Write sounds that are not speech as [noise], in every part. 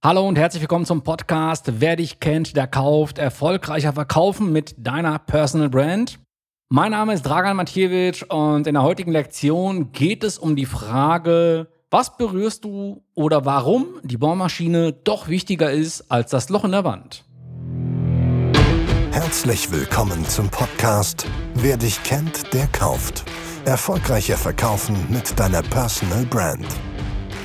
Hallo und herzlich willkommen zum Podcast Wer dich kennt, der kauft. Erfolgreicher verkaufen mit deiner Personal Brand. Mein Name ist Dragan Matjewitsch und in der heutigen Lektion geht es um die Frage, was berührst du oder warum die Bohrmaschine doch wichtiger ist als das Loch in der Wand. Herzlich willkommen zum Podcast Wer dich kennt, der kauft. Erfolgreicher verkaufen mit deiner Personal Brand.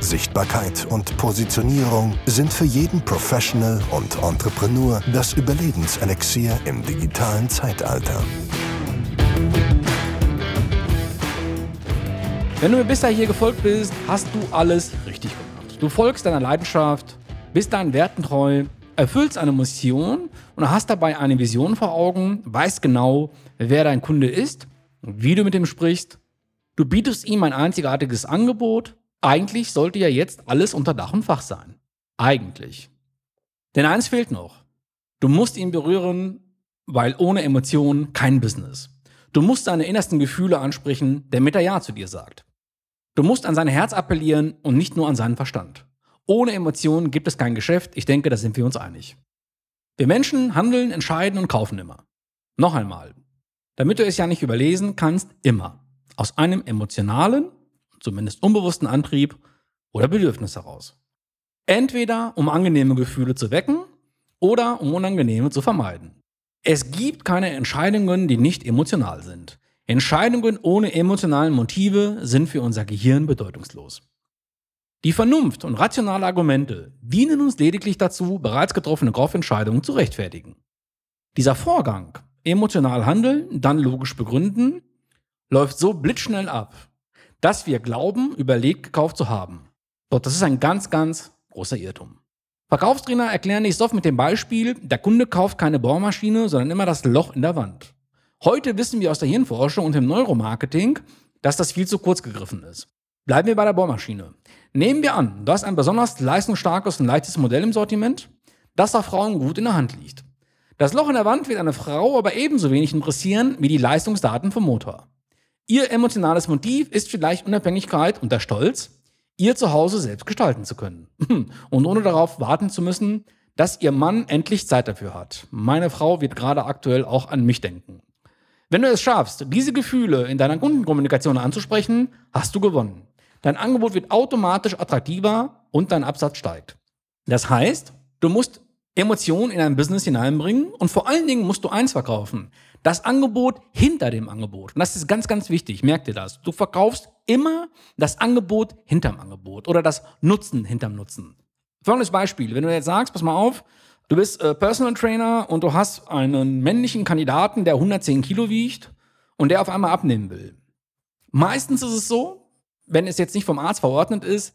Sichtbarkeit und Positionierung sind für jeden Professional und Entrepreneur das Überlebenselixier im digitalen Zeitalter. Wenn du mir bisher hier gefolgt bist, hast du alles richtig gemacht. Du folgst deiner Leidenschaft, bist deinen Werten treu, erfüllst eine Mission und hast dabei eine Vision vor Augen, weißt genau, wer dein Kunde ist, wie du mit ihm sprichst. Du bietest ihm ein einzigartiges Angebot eigentlich sollte ja jetzt alles unter Dach und Fach sein. Eigentlich. Denn eins fehlt noch. Du musst ihn berühren, weil ohne Emotionen kein Business. Du musst seine innersten Gefühle ansprechen, damit er Ja zu dir sagt. Du musst an sein Herz appellieren und nicht nur an seinen Verstand. Ohne Emotionen gibt es kein Geschäft. Ich denke, da sind wir uns einig. Wir Menschen handeln, entscheiden und kaufen immer. Noch einmal. Damit du es ja nicht überlesen kannst, immer. Aus einem emotionalen zumindest unbewussten Antrieb oder Bedürfnis heraus. Entweder um angenehme Gefühle zu wecken oder um unangenehme zu vermeiden. Es gibt keine Entscheidungen, die nicht emotional sind. Entscheidungen ohne emotionalen Motive sind für unser Gehirn bedeutungslos. Die Vernunft und rationale Argumente dienen uns lediglich dazu, bereits getroffene Kaufentscheidungen zu rechtfertigen. Dieser Vorgang, emotional handeln, dann logisch begründen, läuft so blitzschnell ab, dass wir glauben, überlegt gekauft zu haben. Doch das ist ein ganz, ganz großer Irrtum. Verkaufstrainer erklären dies oft mit dem Beispiel, der Kunde kauft keine Bohrmaschine, sondern immer das Loch in der Wand. Heute wissen wir aus der Hirnforschung und im Neuromarketing, dass das viel zu kurz gegriffen ist. Bleiben wir bei der Bohrmaschine. Nehmen wir an, du hast ein besonders leistungsstarkes und leichtes Modell im Sortiment, das auch Frauen gut in der Hand liegt. Das Loch in der Wand wird eine Frau aber ebenso wenig interessieren wie die Leistungsdaten vom Motor. Ihr emotionales Motiv ist vielleicht Unabhängigkeit und der Stolz, ihr Zuhause selbst gestalten zu können. [clears throat] Und ohne darauf warten zu müssen, dass ihr Mann endlich Zeit dafür hat. Meine Frau wird gerade aktuell auch an mich denken. Wenn du es schaffst, diese Gefühle in deiner Kundenkommunikation anzusprechen, hast du gewonnen. Dein Angebot wird automatisch attraktiver und dein Absatz steigt. Das heißt, du musst Emotionen in ein Business hineinbringen und vor allen Dingen musst du eins verkaufen. Das Angebot hinter dem Angebot. Und das ist ganz, ganz wichtig. Merk dir das. Du verkaufst immer das Angebot hinterm Angebot oder das Nutzen hinterm Nutzen. Folgendes Beispiel. Wenn du jetzt sagst, pass mal auf, du bist äh, Personal Trainer und du hast einen männlichen Kandidaten, der 110 Kilo wiegt und der auf einmal abnehmen will. Meistens ist es so, wenn es jetzt nicht vom Arzt verordnet ist,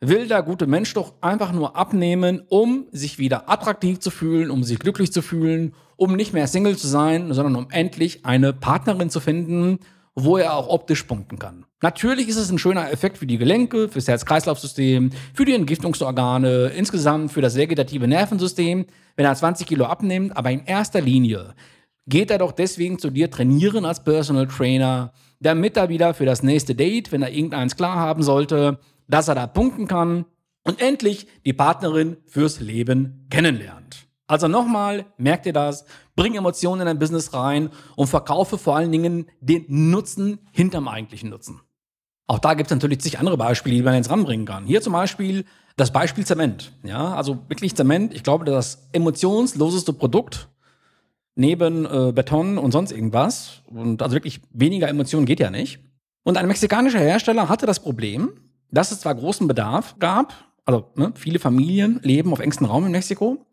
will der gute Mensch doch einfach nur abnehmen, um sich wieder attraktiv zu fühlen, um sich glücklich zu fühlen, um nicht mehr Single zu sein, sondern um endlich eine Partnerin zu finden, wo er auch optisch punkten kann. Natürlich ist es ein schöner Effekt für die Gelenke, fürs Herz-Kreislauf-System, für die Entgiftungsorgane, insgesamt für das vegetative Nervensystem, wenn er 20 Kilo abnimmt, aber in erster Linie geht er doch deswegen zu dir trainieren als Personal Trainer, damit er wieder für das nächste Date, wenn er irgendeins klar haben sollte, dass er da punkten kann und endlich die Partnerin fürs Leben kennenlernt. Also nochmal, merkt ihr das, bring Emotionen in dein Business rein und verkaufe vor allen Dingen den Nutzen hinterm eigentlichen Nutzen. Auch da gibt es natürlich zig andere Beispiele, die man jetzt ranbringen kann. Hier zum Beispiel das Beispiel Zement. Ja, also wirklich Zement. Ich glaube, das emotionsloseste Produkt neben äh, Beton und sonst irgendwas. Und also wirklich weniger Emotionen geht ja nicht. Und ein mexikanischer Hersteller hatte das Problem, dass es zwar großen Bedarf gab, also ne, viele Familien leben auf engstem Raum in Mexiko,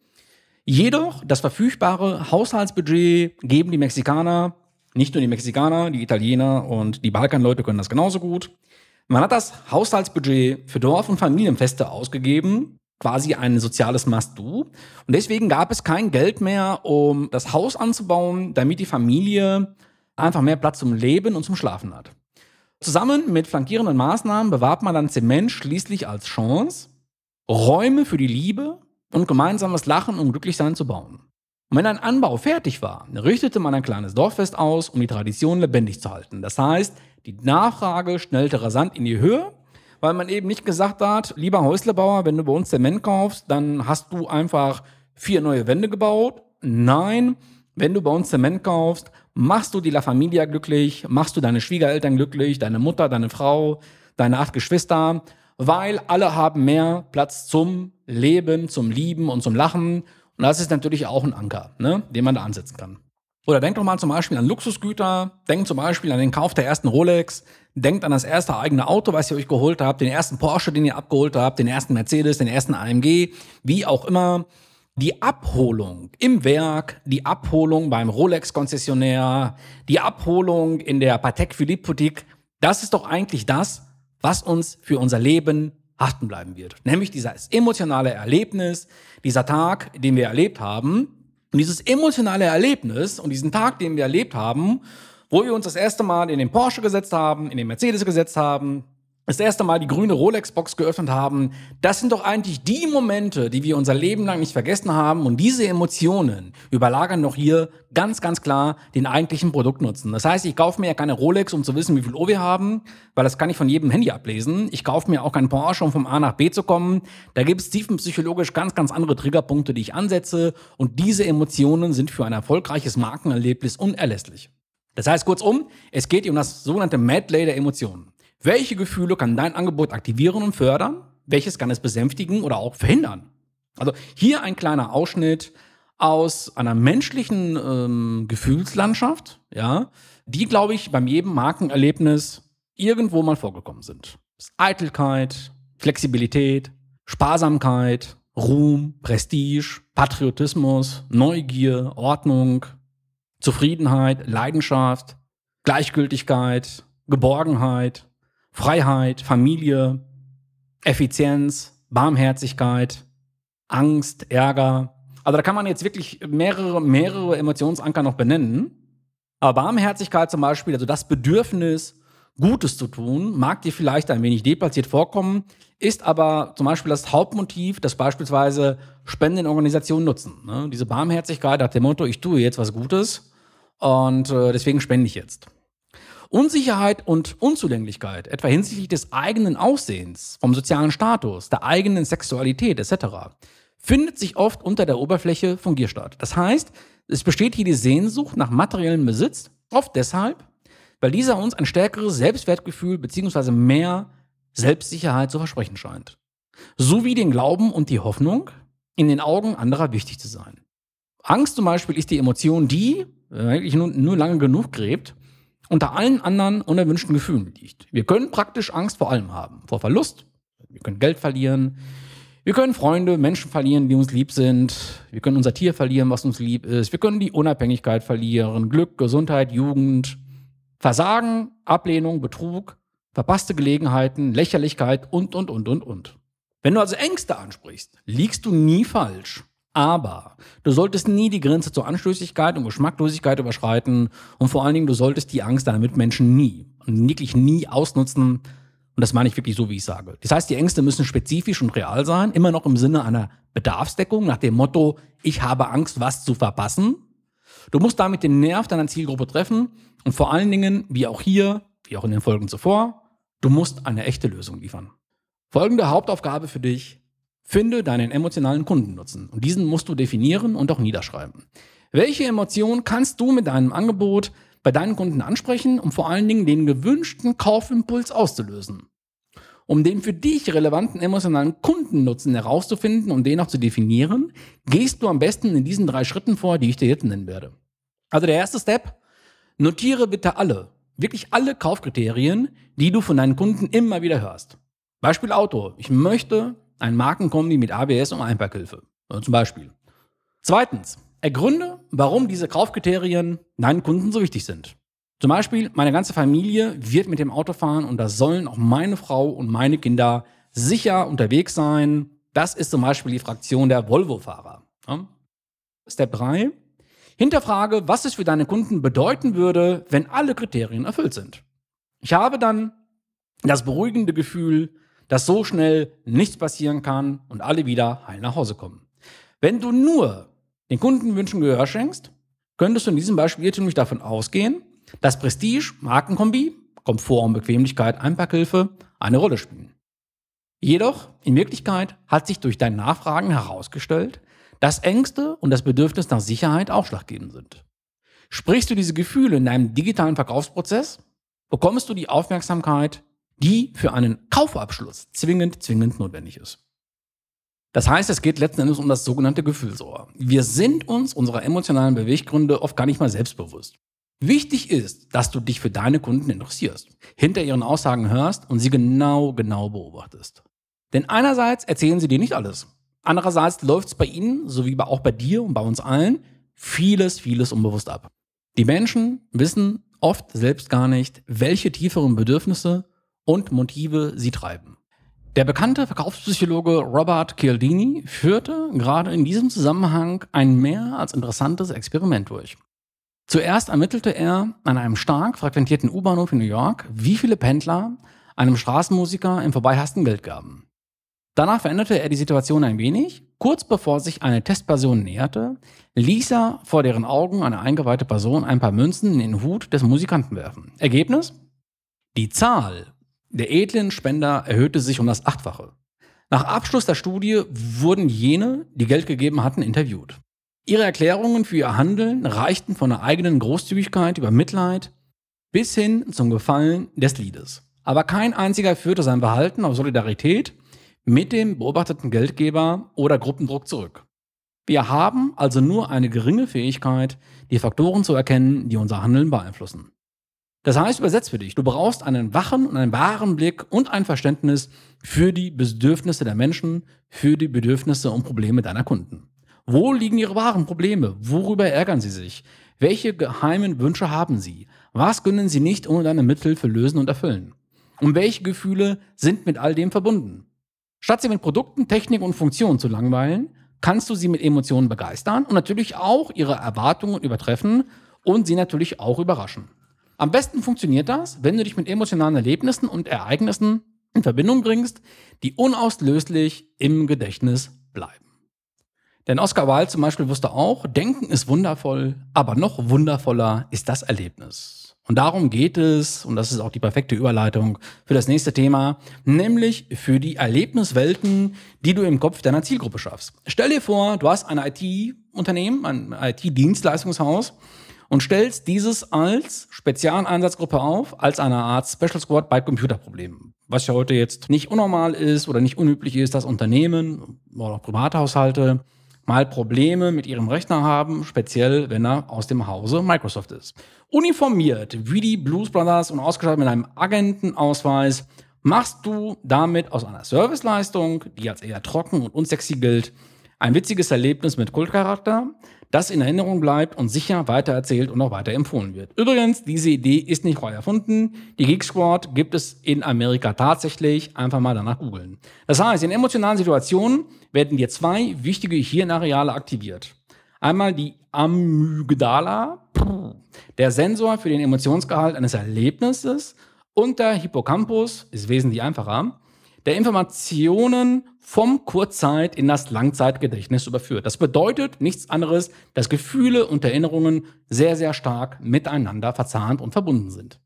jedoch das verfügbare Haushaltsbudget geben die Mexikaner, nicht nur die Mexikaner, die Italiener und die Balkanleute können das genauso gut. Man hat das Haushaltsbudget für Dorf- und Familienfeste ausgegeben, quasi ein soziales Must-Do. Und deswegen gab es kein Geld mehr, um das Haus anzubauen, damit die Familie einfach mehr Platz zum Leben und zum Schlafen hat. Zusammen mit flankierenden Maßnahmen bewahrt man dann Zement schließlich als Chance, Räume für die Liebe und gemeinsames Lachen und Glücklichsein zu bauen. Und wenn ein Anbau fertig war, richtete man ein kleines Dorffest aus, um die Tradition lebendig zu halten. Das heißt, die Nachfrage schnellte rasant in die Höhe, weil man eben nicht gesagt hat, lieber Häuslebauer, wenn du bei uns Zement kaufst, dann hast du einfach vier neue Wände gebaut. Nein, wenn du bei uns Zement kaufst, machst du die La Familia glücklich, machst du deine Schwiegereltern glücklich, deine Mutter, deine Frau, deine acht Geschwister, weil alle haben mehr Platz zum Leben, zum Lieben und zum Lachen. Und das ist natürlich auch ein Anker, ne, den man da ansetzen kann. Oder denkt doch mal zum Beispiel an Luxusgüter, denkt zum Beispiel an den Kauf der ersten Rolex, denkt an das erste eigene Auto, was ihr euch geholt habt, den ersten Porsche, den ihr abgeholt habt, den ersten Mercedes, den ersten AMG, wie auch immer die Abholung im Werk, die Abholung beim Rolex-Konzessionär, die Abholung in der Patek Philippe Boutique, das ist doch eigentlich das, was uns für unser Leben haften bleiben wird. Nämlich dieses emotionale Erlebnis, dieser Tag, den wir erlebt haben. Und dieses emotionale Erlebnis und diesen Tag, den wir erlebt haben, wo wir uns das erste Mal in den Porsche gesetzt haben, in den Mercedes gesetzt haben, das erste Mal die grüne Rolex-Box geöffnet haben, das sind doch eigentlich die Momente, die wir unser Leben lang nicht vergessen haben. Und diese Emotionen überlagern doch hier ganz, ganz klar den eigentlichen Produktnutzen. Das heißt, ich kaufe mir ja keine Rolex, um zu wissen, wie viel Uhr wir haben, weil das kann ich von jedem Handy ablesen. Ich kaufe mir auch keinen Porsche, um vom A nach B zu kommen. Da gibt es tiefenpsychologisch ganz, ganz andere Triggerpunkte, die ich ansetze. Und diese Emotionen sind für ein erfolgreiches Markenerlebnis unerlässlich. Das heißt kurzum, es geht um das sogenannte Medley der Emotionen. Welche Gefühle kann dein Angebot aktivieren und fördern? Welches kann es besänftigen oder auch verhindern? Also hier ein kleiner Ausschnitt aus einer menschlichen ähm, Gefühlslandschaft, ja, die, glaube ich, beim jedem Markenerlebnis irgendwo mal vorgekommen sind. Eitelkeit, Flexibilität, Sparsamkeit, Ruhm, Prestige, Patriotismus, Neugier, Ordnung, Zufriedenheit, Leidenschaft, Gleichgültigkeit, Geborgenheit, Freiheit, Familie, Effizienz, Barmherzigkeit, Angst, Ärger. Also da kann man jetzt wirklich mehrere, mehrere Emotionsanker noch benennen. Aber Barmherzigkeit zum Beispiel, also das Bedürfnis, Gutes zu tun, mag dir vielleicht ein wenig deplatziert vorkommen, ist aber zum Beispiel das Hauptmotiv, das beispielsweise Spendenorganisationen nutzen. Ne? Diese Barmherzigkeit nach dem Motto, ich tue jetzt was Gutes und äh, deswegen spende ich jetzt. Unsicherheit und Unzulänglichkeit, etwa hinsichtlich des eigenen Aussehens, vom sozialen Status, der eigenen Sexualität etc., findet sich oft unter der Oberfläche von Gier statt. Das heißt, es besteht hier die Sehnsucht nach materiellem Besitz, oft deshalb, weil dieser uns ein stärkeres Selbstwertgefühl bzw. mehr Selbstsicherheit zu versprechen scheint. Sowie den Glauben und die Hoffnung, in den Augen anderer wichtig zu sein. Angst zum Beispiel ist die Emotion, die, wenn man wirklich nur, nur lange genug gräbt, unter allen anderen unerwünschten Gefühlen liegt. Wir können praktisch Angst vor allem haben. Vor Verlust, wir können Geld verlieren, wir können Freunde, Menschen verlieren, die uns lieb sind, wir können unser Tier verlieren, was uns lieb ist, wir können die Unabhängigkeit verlieren, Glück, Gesundheit, Jugend, Versagen, Ablehnung, Betrug, verpasste Gelegenheiten, Lächerlichkeit und, und, und, und, und. Wenn du also Ängste ansprichst, liegst du nie falsch. Aber du solltest nie die Grenze zur Anstößigkeit und Geschmacklosigkeit überschreiten und vor allen Dingen, du solltest die Angst deiner Mitmenschen nie und wirklich nie ausnutzen. Und das meine ich wirklich so, wie ich sage. Das heißt, die Ängste müssen spezifisch und real sein, immer noch im Sinne einer Bedarfsdeckung, nach dem Motto, ich habe Angst, was zu verpassen. Du musst damit den Nerv deiner Zielgruppe treffen und vor allen Dingen, wie auch hier, wie auch in den Folgen zuvor, du musst eine echte Lösung liefern. Folgende Hauptaufgabe für dich, Finde deinen emotionalen Kundennutzen und diesen musst du definieren und auch niederschreiben. Welche Emotion kannst du mit deinem Angebot bei deinen Kunden ansprechen, um vor allen Dingen den gewünschten Kaufimpuls auszulösen? Um den für dich relevanten emotionalen Kundennutzen herauszufinden und den auch zu definieren, gehst du am besten in diesen drei Schritten vor, die ich dir jetzt nennen werde. Also der erste Step, notiere bitte alle, wirklich alle Kaufkriterien, die du von deinen Kunden immer wieder hörst. Beispiel Auto. Ich möchte ein Markenkombi mit ABS und Einparkhilfe. Zum Beispiel. Zweitens, ergründe, warum diese Kaufkriterien deinen Kunden so wichtig sind. Zum Beispiel, meine ganze Familie wird mit dem Auto fahren und da sollen auch meine Frau und meine Kinder sicher unterwegs sein. Das ist zum Beispiel die Fraktion der Volvo-Fahrer. Step 3. Hinterfrage, was es für deine Kunden bedeuten würde, wenn alle Kriterien erfüllt sind. Ich habe dann das beruhigende Gefühl, dass so schnell nichts passieren kann und alle wieder heil nach Hause kommen. Wenn du nur den Kundenwünschen Gehör schenkst, könntest du in diesem Beispiel irrtümlich davon ausgehen, dass Prestige, Markenkombi, Komfort und Bequemlichkeit, Einpackhilfe eine Rolle spielen. Jedoch, in Wirklichkeit hat sich durch dein Nachfragen herausgestellt, dass Ängste und das Bedürfnis nach Sicherheit ausschlaggebend sind. Sprichst du diese Gefühle in deinem digitalen Verkaufsprozess, bekommst du die Aufmerksamkeit, die für einen Kaufabschluss zwingend, zwingend notwendig ist. Das heißt, es geht letzten Endes um das sogenannte Gefühlsohr. Wir sind uns unserer emotionalen Beweggründe oft gar nicht mal selbstbewusst. Wichtig ist, dass du dich für deine Kunden interessierst, hinter ihren Aussagen hörst und sie genau, genau beobachtest. Denn einerseits erzählen sie dir nicht alles. Andererseits läuft es bei ihnen, so wie auch bei dir und bei uns allen, vieles, vieles unbewusst ab. Die Menschen wissen oft selbst gar nicht, welche tieferen Bedürfnisse und Motive sie treiben. Der bekannte Verkaufspsychologe Robert Cialdini führte gerade in diesem Zusammenhang ein mehr als interessantes Experiment durch. Zuerst ermittelte er an einem stark frequentierten U-Bahnhof in New York, wie viele Pendler einem Straßenmusiker im Vorbeihasten Geld gaben. Danach veränderte er die Situation ein wenig. Kurz bevor sich eine Testperson näherte, ließ er vor deren Augen eine eingeweihte Person ein paar Münzen in den Hut des Musikanten werfen. Ergebnis? Die Zahl der edlen Spender erhöhte sich um das Achtfache. Nach Abschluss der Studie wurden jene, die Geld gegeben hatten, interviewt. Ihre Erklärungen für ihr Handeln reichten von der eigenen Großzügigkeit über Mitleid bis hin zum Gefallen des Liedes. Aber kein einziger führte sein Verhalten auf Solidarität mit dem beobachteten Geldgeber oder Gruppendruck zurück. Wir haben also nur eine geringe Fähigkeit, die Faktoren zu erkennen, die unser Handeln beeinflussen. Das heißt, übersetzt für dich, du brauchst einen wachen und einen wahren Blick und ein Verständnis für die Bedürfnisse der Menschen, für die Bedürfnisse und Probleme deiner Kunden. Wo liegen ihre wahren Probleme? Worüber ärgern sie sich? Welche geheimen Wünsche haben sie? Was können sie nicht ohne deine Mithilfe lösen und erfüllen? Und welche Gefühle sind mit all dem verbunden? Statt sie mit Produkten, Technik und Funktionen zu langweilen, kannst du sie mit Emotionen begeistern und natürlich auch ihre Erwartungen übertreffen und sie natürlich auch überraschen. Am besten funktioniert das, wenn du dich mit emotionalen Erlebnissen und Ereignissen in Verbindung bringst, die unauslöslich im Gedächtnis bleiben. Denn Oscar Wilde zum Beispiel wusste auch, Denken ist wundervoll, aber noch wundervoller ist das Erlebnis. Und darum geht es, und das ist auch die perfekte Überleitung für das nächste Thema, nämlich für die Erlebniswelten, die du im Kopf deiner Zielgruppe schaffst. Stell dir vor, du hast ein IT-Unternehmen, ein IT-Dienstleistungshaus, und stellst dieses als Spezialeinsatzgruppe auf, als eine Art Special Squad bei Computerproblemen. Was ja heute jetzt nicht unnormal ist oder nicht unüblich ist, dass Unternehmen oder auch Privathaushalte mal Probleme mit ihrem Rechner haben, speziell wenn er aus dem Hause Microsoft ist. Uniformiert wie die Blues Brothers und ausgestattet mit einem Agentenausweis machst du damit aus einer Serviceleistung, die als eher trocken und unsexy gilt, ein witziges Erlebnis mit Kultcharakter, das in Erinnerung bleibt und sicher weitererzählt und auch weiter empfohlen wird. Übrigens, diese Idee ist nicht neu erfunden. Die Geek Squad gibt es in Amerika tatsächlich. Einfach mal danach googeln. Das heißt, in emotionalen Situationen werden dir zwei wichtige Hirnareale aktiviert. Einmal die Amygdala, der Sensor für den Emotionsgehalt eines Erlebnisses und der Hippocampus, ist wesentlich einfacher, der Informationen vom Kurzzeit in das Langzeitgedächtnis überführt. Das bedeutet nichts anderes, dass Gefühle und Erinnerungen sehr, sehr stark miteinander verzahnt und verbunden sind.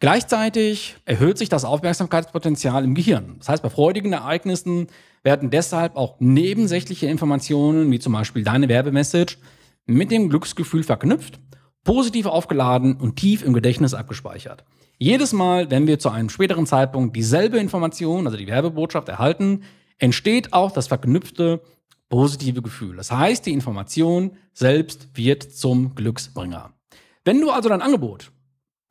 Gleichzeitig erhöht sich das Aufmerksamkeitspotenzial im Gehirn. Das heißt, bei freudigen Ereignissen werden deshalb auch nebensächliche Informationen, wie zum Beispiel deine Werbemessage, mit dem Glücksgefühl verknüpft, positiv aufgeladen und tief im Gedächtnis abgespeichert. Jedes Mal, wenn wir zu einem späteren Zeitpunkt dieselbe Information, also die Werbebotschaft erhalten, entsteht auch das verknüpfte positive Gefühl. Das heißt, die Information selbst wird zum Glücksbringer. Wenn du also dein Angebot,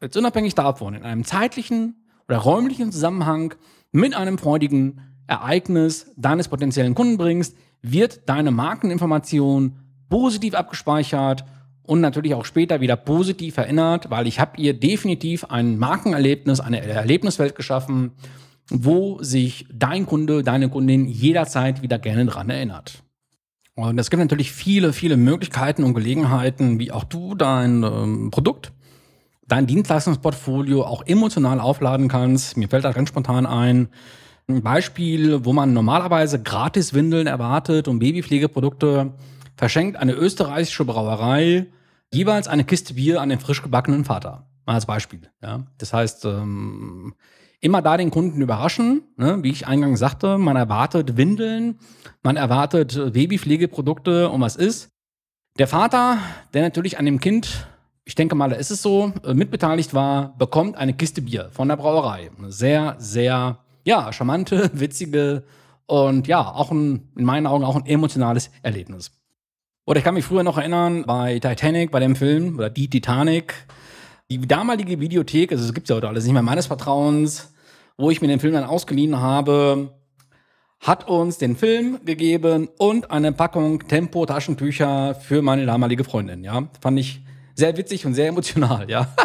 jetzt unabhängig davon, in einem zeitlichen oder räumlichen Zusammenhang mit einem freudigen Ereignis deines potenziellen Kunden bringst, wird deine Markeninformation positiv abgespeichert und natürlich auch später wieder positiv erinnert, weil ich habe ihr definitiv ein Markenerlebnis, eine Erlebniswelt geschaffen, wo sich dein Kunde, deine Kundin jederzeit wieder gerne dran erinnert. Und es gibt natürlich viele, viele Möglichkeiten und Gelegenheiten, wie auch du dein ähm, Produkt, dein Dienstleistungsportfolio auch emotional aufladen kannst. Mir fällt da ganz spontan ein, ein Beispiel, wo man normalerweise gratis Windeln erwartet und Babypflegeprodukte, verschenkt eine österreichische Brauerei jeweils eine Kiste Bier an den frisch gebackenen Vater. Mal als Beispiel. Ja. Das heißt, ähm, immer da den Kunden überraschen, ne? wie ich eingangs sagte, man erwartet Windeln, man erwartet Babypflegeprodukte und was ist. Der Vater, der natürlich an dem Kind, ich denke mal, da ist es so, äh, mitbeteiligt war, bekommt eine Kiste Bier von der Brauerei. Eine sehr, sehr ja, charmante, [laughs] witzige und ja, auch ein, in meinen Augen auch ein emotionales Erlebnis. Oder ich kann mich früher noch erinnern, bei Titanic, bei dem Film, oder die Titanic, die damalige Videothek, also es gibt ja heute alles nicht mehr meines Vertrauens, wo ich mir den Film dann ausgeliehen habe, hat uns den Film gegeben und eine Packung Tempo-Taschentücher für meine damalige Freundin, ja. Fand ich sehr witzig und sehr emotional, ja. [laughs]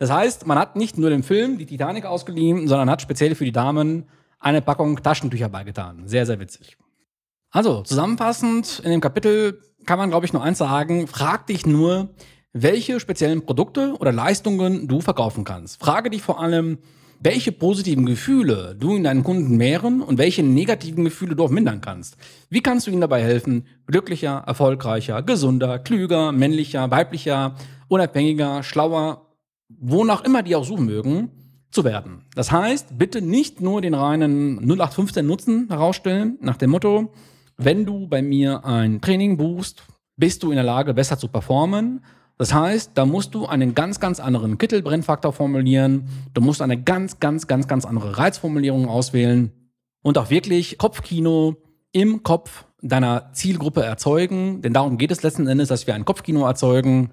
Das heißt, man hat nicht nur den Film, die Titanic ausgeliehen, sondern hat speziell für die Damen eine Packung Taschentücher beigetan. Sehr, sehr witzig. Also, zusammenfassend in dem Kapitel kann man, glaube ich, nur eins sagen. Frag dich nur, welche speziellen Produkte oder Leistungen du verkaufen kannst. Frage dich vor allem, welche positiven Gefühle du in deinen Kunden mehren und welche negativen Gefühle du auch mindern kannst. Wie kannst du ihnen dabei helfen, glücklicher, erfolgreicher, gesunder, klüger, männlicher, weiblicher, unabhängiger, schlauer wonach immer die auch suchen mögen, zu werden. Das heißt, bitte nicht nur den reinen 0815 Nutzen herausstellen, nach dem Motto, wenn du bei mir ein Training buchst, bist du in der Lage, besser zu performen. Das heißt, da musst du einen ganz, ganz anderen Kittelbrennfaktor formulieren. Du musst eine ganz, ganz, ganz, ganz andere Reizformulierung auswählen und auch wirklich Kopfkino im Kopf deiner Zielgruppe erzeugen. Denn darum geht es letzten Endes, dass wir ein Kopfkino erzeugen,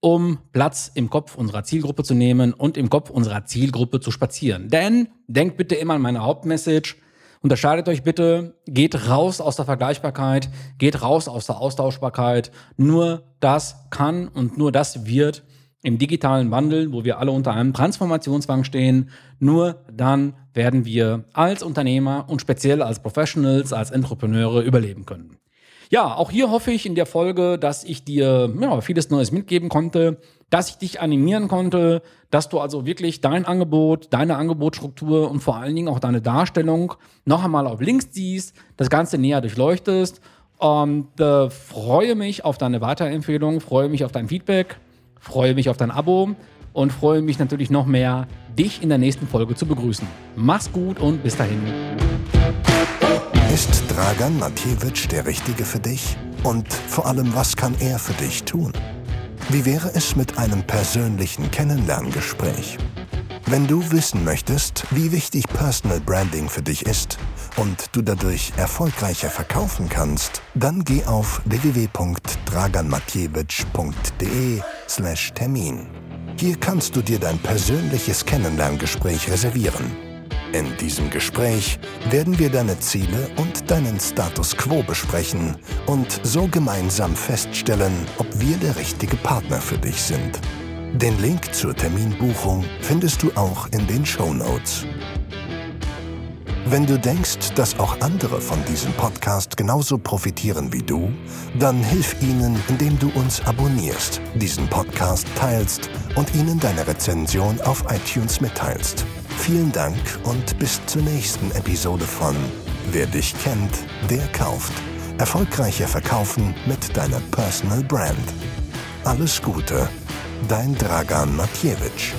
um Platz im Kopf unserer Zielgruppe zu nehmen und im Kopf unserer Zielgruppe zu spazieren. Denn denkt bitte immer an meine Hauptmessage. Unterscheidet euch bitte, geht raus aus der Vergleichbarkeit, geht raus aus der Austauschbarkeit. Nur das kann und nur das wird im digitalen Wandel, wo wir alle unter einem Transformationszwang stehen, nur dann werden wir als Unternehmer und speziell als Professionals, als Entrepreneure überleben können. Ja, auch hier hoffe ich in der Folge, dass ich dir ja, vieles Neues mitgeben konnte, dass ich dich animieren konnte, dass du also wirklich dein Angebot, deine Angebotsstruktur und vor allen Dingen auch deine Darstellung noch einmal auf links siehst, das Ganze näher durchleuchtest. Und äh, freue mich auf deine Weiterempfehlung, freue mich auf dein Feedback, freue mich auf dein Abo und freue mich natürlich noch mehr, dich in der nächsten Folge zu begrüßen. Mach's gut und bis dahin. Ist Dragan Matjewitsch der Richtige für dich? Und vor allem, was kann er für dich tun? Wie wäre es mit einem persönlichen Kennenlerngespräch? Wenn du wissen möchtest, wie wichtig Personal Branding für dich ist und du dadurch erfolgreicher verkaufen kannst, dann geh auf www.draganmatjewitsch.de/termin. Hier kannst du dir dein persönliches Kennenlerngespräch reservieren. In diesem Gespräch werden wir deine Ziele und deinen Status quo besprechen und so gemeinsam feststellen, ob wir der richtige Partner für dich sind. Den Link zur Terminbuchung findest du auch in den Show Notes. Wenn du denkst, dass auch andere von diesem Podcast genauso profitieren wie du, dann hilf ihnen, indem du uns abonnierst, diesen Podcast teilst und ihnen deine Rezension auf iTunes mitteilst. Vielen Dank und bis zur nächsten Episode von Wer dich kennt, der kauft. Erfolgreicher Verkaufen mit deiner Personal Brand. Alles Gute, dein Dragan Matjewitsch.